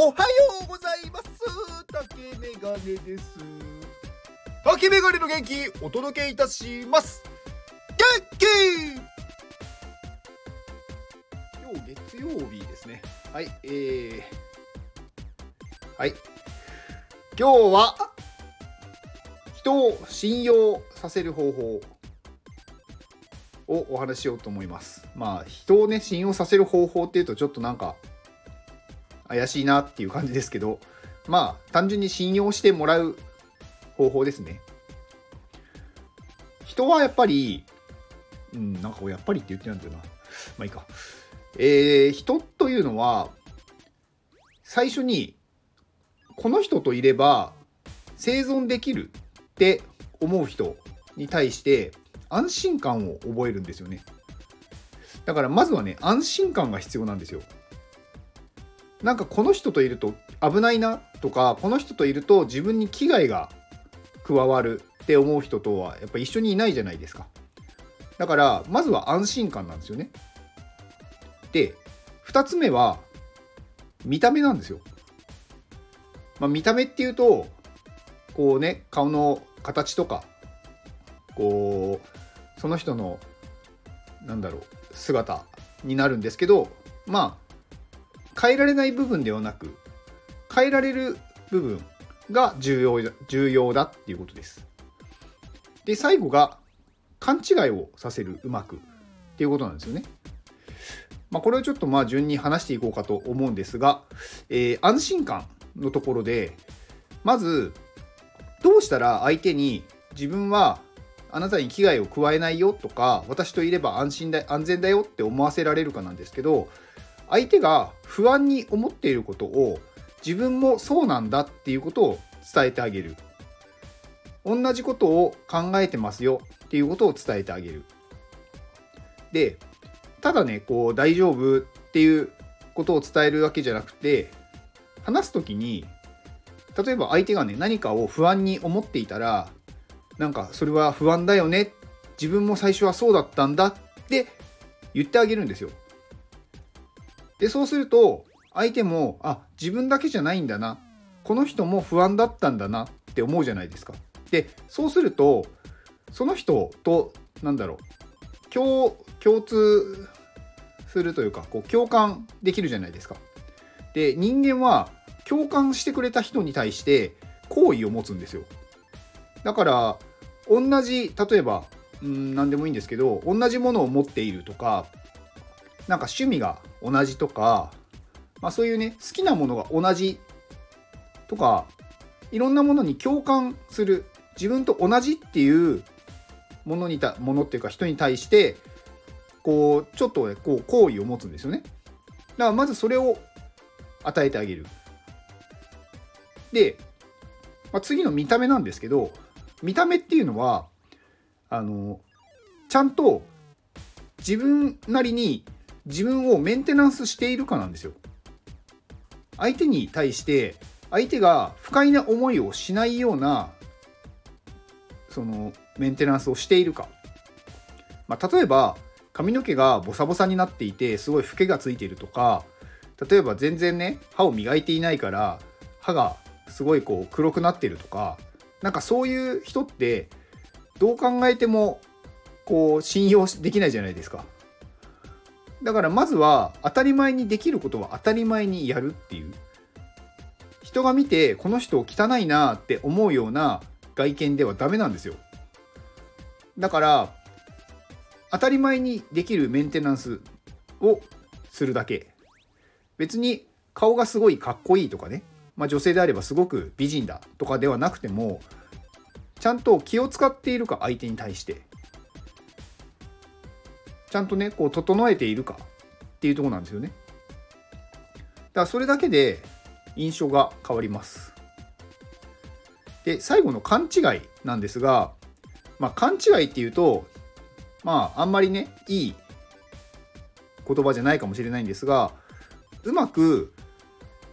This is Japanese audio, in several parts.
おはようございます。竹メガネです。竹メガネの元気お届けいたします。元気今日月曜日ですね。はいえー、はい。今日は人を信用させる方法をお話ししようと思います。まあ人をね信用させる方法っていうとちょっとなんか怪しいなっていう感じですけど、まあ、単純に信用してもらう方法ですね。人はやっぱり、うん、なんかやっぱりって言ってなんだよな。まあいいか。えー、人というのは、最初に、この人といれば生存できるって思う人に対して安心感を覚えるんですよね。だからまずはね、安心感が必要なんですよ。なんかこの人といると危ないなとかこの人といると自分に危害が加わるって思う人とはやっぱ一緒にいないじゃないですか。だからまずは安心感なんですよね。で2つ目は見た目なんですよ、まあ、見た目っていうとこうね顔の形とかこうその人のなんだろう姿になるんですけどまあ変えられない部分ではなく変えられる部分が重要だ重要だっていうことです。で最後が勘違いをさせるうまくっていうことなんですよね。まあ、これをちょっとまあ順に話していこうかと思うんですが、えー、安心感のところでまずどうしたら相手に自分はあなたに危害を加えないよとか私といれば安心だ安全だよって思わせられるかなんですけど相手が不安に思っていることを自分もそうなんだっていうことを伝えてあげる。同じことを考えてますよっていうことを伝えてあげる。でただねこう大丈夫っていうことを伝えるわけじゃなくて話す時に例えば相手がね何かを不安に思っていたらなんかそれは不安だよね。自分も最初はそうだったんだって言ってあげるんですよ。でそうすると相手もあ自分だけじゃないんだなこの人も不安だったんだなって思うじゃないですか。でそうするとその人となんだろう共共通するというかこう共感できるじゃないですか。で人間は共感してくれた人に対して好意を持つんですよ。だから同じ例えばうん何でもいいんですけど同じものを持っているとかなんか趣味が同じとか、まあ、そういうね好きなものが同じとかいろんなものに共感する自分と同じっていうものにたものっていうか人に対してこうちょっとねこう好意を持つんですよね。だからまずそれを与えてあげる。で、まあ、次の見た目なんですけど見た目っていうのはあのちゃんと自分なりに自分をメンテナンスしているかなんですよ。相手に対して相手が不快な思いをしないようなそのメンテナンスをしているか。まあ、例えば髪の毛がボサボサになっていてすごいフケがついているとか例えば全然ね歯を磨いていないから歯がすごいこう黒くなってるとかなんかそういう人ってどう考えてもこう信用できないじゃないですか。だからまずは当たり前にできることは当たり前にやるっていう。人が見てこの人汚いなって思うような外見ではダメなんですよ。だから当たり前にできるメンテナンスをするだけ。別に顔がすごいかっこいいとかね、まあ、女性であればすごく美人だとかではなくてもちゃんと気を使っているか相手に対して。ちゃんとねこう整えているかっていうとこなんですよね。だからそれだけで印象が変わります。で最後の勘違いなんですが、まあ、勘違いっていうとまああんまりねいい言葉じゃないかもしれないんですがうまく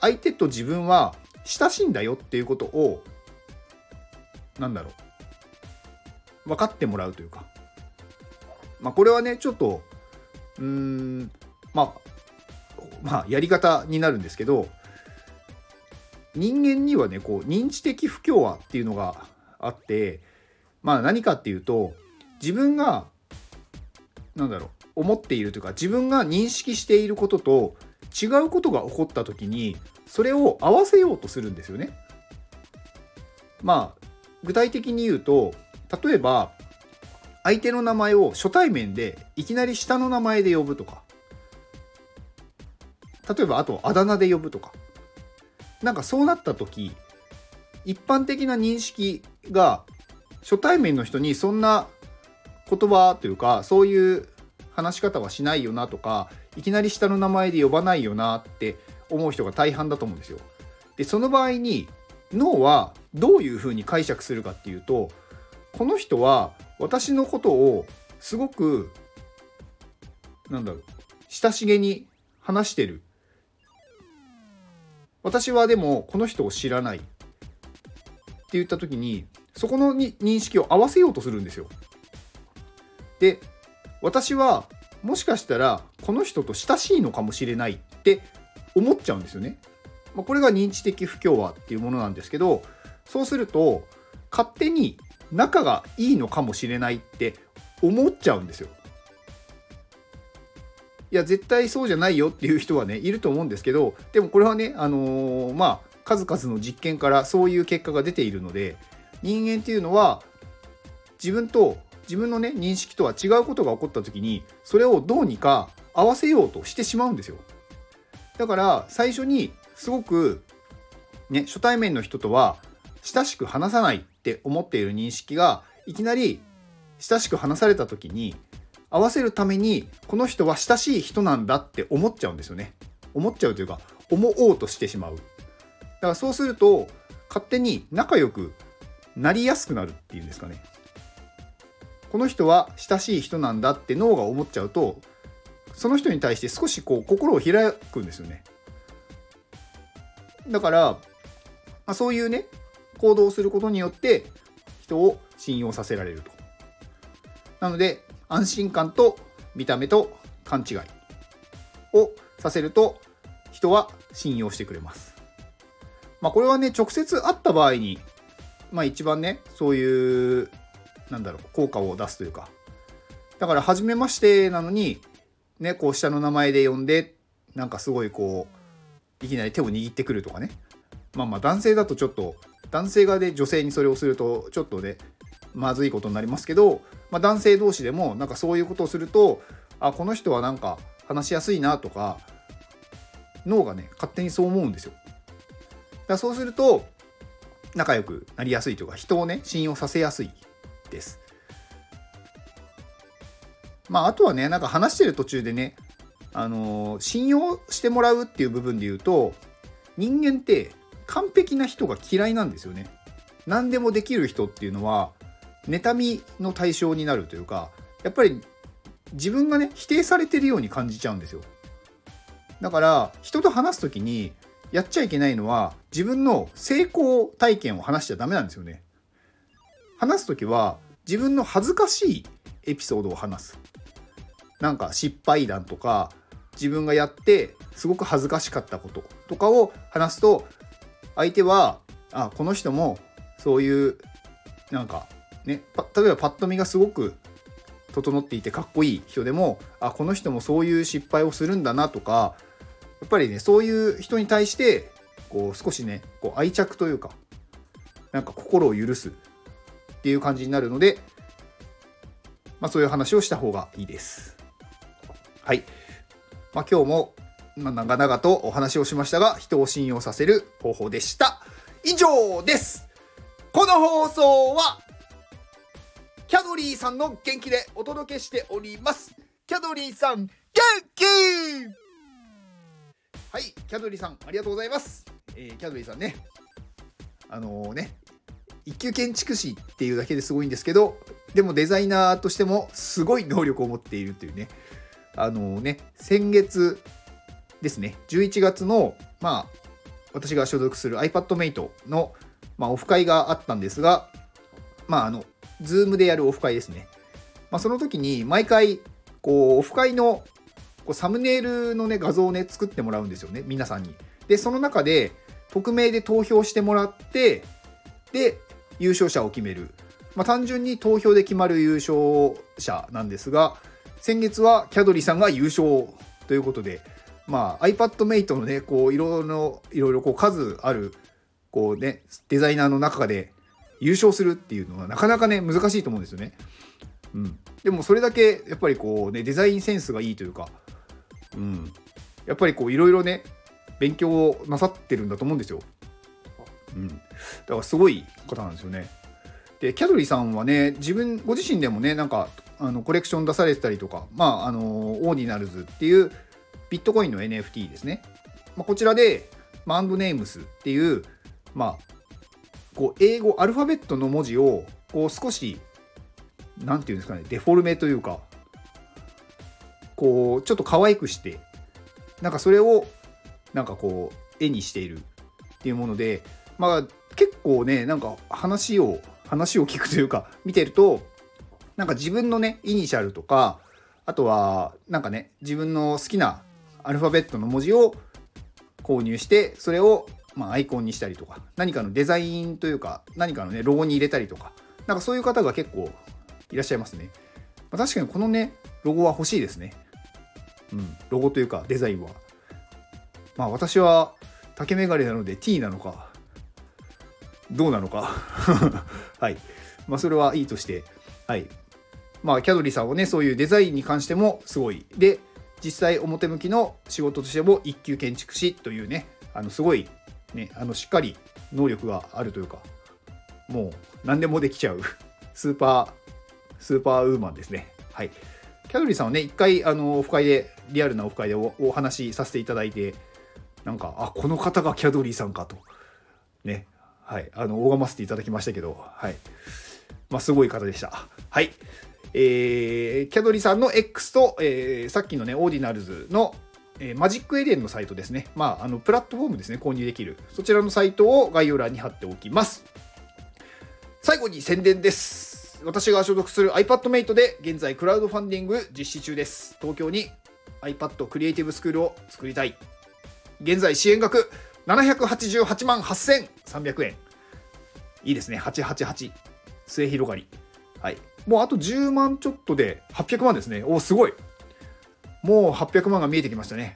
相手と自分は親しいんだよっていうことをなんだろう分かってもらうというかまあ、これはねちょっとうーんまあまあやり方になるんですけど人間にはねこう認知的不協和っていうのがあってまあ何かっていうと自分がなんだろう思っているというか自分が認識していることと違うことが起こった時にそれを合わせようとするんですよね。まあ具体的に言うと例えば相手の名前を初対面でいきなり下の名前で呼ぶとか例えばあとあだ名で呼ぶとかなんかそうなった時一般的な認識が初対面の人にそんな言葉というかそういう話し方はしないよなとかいきなり下の名前で呼ばないよなって思う人が大半だと思うんですよ。でその場合に脳はどういうふうに解釈するかっていうとこの人は私のことをすごくなんだろう親しげに話してる私はでもこの人を知らないって言った時にそこのに認識を合わせようとするんですよ。で私はもしかしたらこの人と親しいのかもしれないって思っちゃうんですよね。まあ、これが認知的不協和っていうものなんですけどそうすると勝手に仲がいいのかもしれないって思っちゃうんですよ。いや絶対そうじゃないよっていう人はねいると思うんですけどでもこれはねあのー、まあ数々の実験からそういう結果が出ているので人間っていうのは自分と自分のね認識とは違うことが起こった時にそれをどうにか合わせようとしてしまうんですよだから最初にすごくね初対面の人とは親しく話さないって思っている認識がいきなり親しく話された時に合わせるためにこの人は親しい人なんだって思っちゃうんですよね。思っちゃうというか思おうとしてしまう。だからそうすると勝手に仲良くなりやすくなるっていうんですかね。この人は親しい人なんだって脳が思っちゃうとその人に対して少しこう心を開くんですよね。だから、まあ、そういうね行動することによって人を信用させられると。なので安心感と見た目と勘違いをさせると人は信用してくれます。まあこれはね直接会った場合にまあ一番ねそういうなんだろう効果を出すというか。だから初めましてなのにねこう下の名前で呼んでなんかすごいこういきなり手を握ってくるとかね。まあまあ男性だとちょっと男性側で女性にそれをするとちょっとねまずいことになりますけど、まあ、男性同士でもなんかそういうことをするとあこの人はなんか話しやすいなとか脳がね勝手にそう思うんですよ。だそうすると仲良くなりやすいというか人をね信用させやすいです。まああとはねなんか話してる途中でねあのー、信用してもらうっていう部分で言うと人間って完璧な人が嫌いなんですよね。何でもできる人っていうのは妬みの対象になるというかやっぱり自分がね否定されてるように感じちゃうんですよ。だから人と話す時にやっちゃいけないのは自分の成功体験を話しちゃダメなんですよね。話す時は自分の恥ずかしいエピソードを話す。なんか失敗談とか自分がやってすごく恥ずかしかったこととかを話すと相手はあこの人もそういうなんかね、例えばパッと見がすごく整っていてかっこいい人でもあこの人もそういう失敗をするんだなとかやっぱりねそういう人に対してこう少しねこう愛着というかなんか心を許すっていう感じになるので、まあ、そういう話をした方がいいです。はい。まあ、今日も、まあ、長々とお話をしましたが人を信用させる方法でした。以上です。この放送はキャドリーさんの元気でお届けしております。キャドリーさん元気！はいキャドリーさんありがとうございます、えー、キャドリーさんね。あのー、ね一級建築士っていうだけですごいんですけどでもデザイナーとしてもすごい能力を持っているというね。あのー、ね先月ですね11月のまあ私が所属する iPadMate の、まあ、オフ会があったんですがまああのズームでやるオフ会ですね。まあ、その時に毎回、こう、オフ会のこうサムネイルのね、画像をね、作ってもらうんですよね、皆さんに。で、その中で、匿名で投票してもらってで優勝者を決める、まあ、単純に投票で決まる優勝者なんですが先月はキャドリさんが優勝ということで、まあ、iPadMate のねこういろいろいろいろこう数あるこうねデザイナーの中で優勝するっていうのはなかなかね難しいと思うんですよね。うん、でもそれだけやっぱりこうねデザインセンスがいいというか、うん、やっぱりこういろいろね勉強をなさってるんだと思うんですよ。うん、だからすごい方なんですよね。でキャドリーさんはね自分ご自身でもねなんかあのコレクション出されてたりとかまああのオーディナルズっていうビットコインの NFT ですね、まあ、こちらで、まあ、アンドネームスっていうまあこう英語アルファベットの文字をこう少し何て言うんですかねデフォルメというかこうちょっと可愛くしてなんかそれをなんかこう絵にしているっていうものでまあ結構ねなんか話を話を聞くというか見てるとなんか自分のねイニシャルとかあとはなんかね自分の好きなアルファベットの文字を購入してそれをまアイコンにしたりとか何かのデザインというか何かのねロゴに入れたりとか。なんかそういう方が結構いらっしゃいますね、ま、確かにこのねロゴは欲しいですね。うん。ロゴというかデザインは。まあ私は竹メガネなので T なのかどうなのか。はい。まあそれはいいとして。はい。まあキャドリさんはねそういうデザインに関してもすごい。で実際表向きの仕事としても一級建築士というねあのすごいねあのしっかり能力があるというかもう何でもできちゃう スーパースーパーウーマンですね。はい。キャドリーさんはね一回あのオフ会でリアルなオフ会でおお話しさせていただいてなんかあこの方がキャドリーさんかと。ね。はい。あの拝ませていただきましたけどはい。まあすごい方でした。はい。えー、キャドリさんの X と、えー、さっきのね、オーディナルズの、えー、マジックエデンのサイトですね。まあ、あの、プラットフォームですね、購入できる。そちらのサイトを概要欄に貼っておきます。最後に宣伝です。私が所属する iPadMate で現在クラウドファンディング実施中です。東京に iPad クリエイティブスクールを作りたい。現在支援額788万8300円。いいですね。888。末広がり。はい。もうあと10万ちょっとで800万ですね。おすごい。もう800万が見えてきましたね。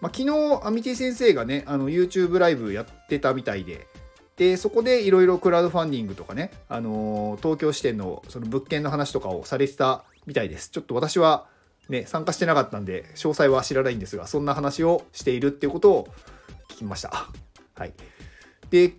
まあ、昨日、アミティ先生がね、あの YouTube ライブやってたみたいで、で、そこでいろいろクラウドファンディングとかね、あのー、東京支店のその物件の話とかをされてたみたいです。ちょっと私はね、参加してなかったんで、詳細は知らないんですが、そんな話をしているっていうことを聞きました。はい。で、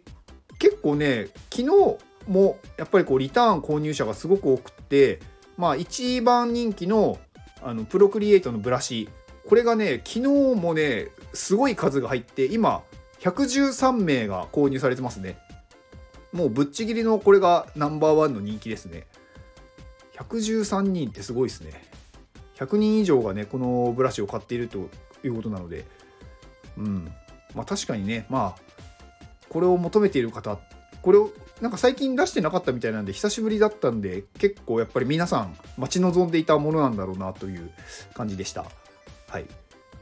結構ね、昨日、もやっぱりこうリターン購入者がすごく多くてまあ一番人気のあのプロクリエイトのブラシ。これがね昨日もねすごい数が入って今113名が購入されてますね。もうぶっちぎりのこれがナンバーワンの人気ですね。113人ってすごいですね。100人以上がねこのブラシを買っているということなので。うん。まあ確かにねまあこれを求めている方これをなんか最近出してなかったみたいなんで久しぶりだったんで結構やっぱり皆さん待ち望んでいたものなんだろうなという感じでした。はい。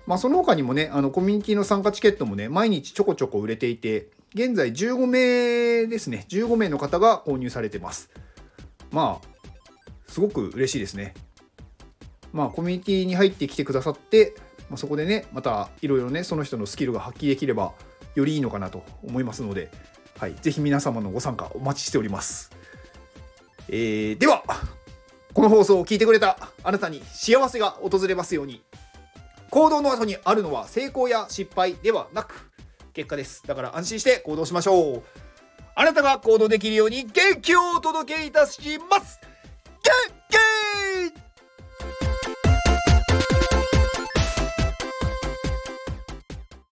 まあその他にもね、あのコミュニティの参加チケットもね、毎日ちょこちょこ売れていて、現在15名ですね、15名の方が購入されてます。まあ、すごく嬉しいですね。まあコミュニティに入ってきてくださって、まあ、そこでね、またいろいろね、その人のスキルが発揮できればよりいいのかなと思いますので、はい、ぜひ皆様のご参加お待ちしております。えー、では、この放送を聞いてくれたあなたに幸せが訪れますように。行動の後にあるのは成功や失敗ではなく、結果です。だから安心して行動しましょう。あなたが行動できるように元気をお届けいたします。元気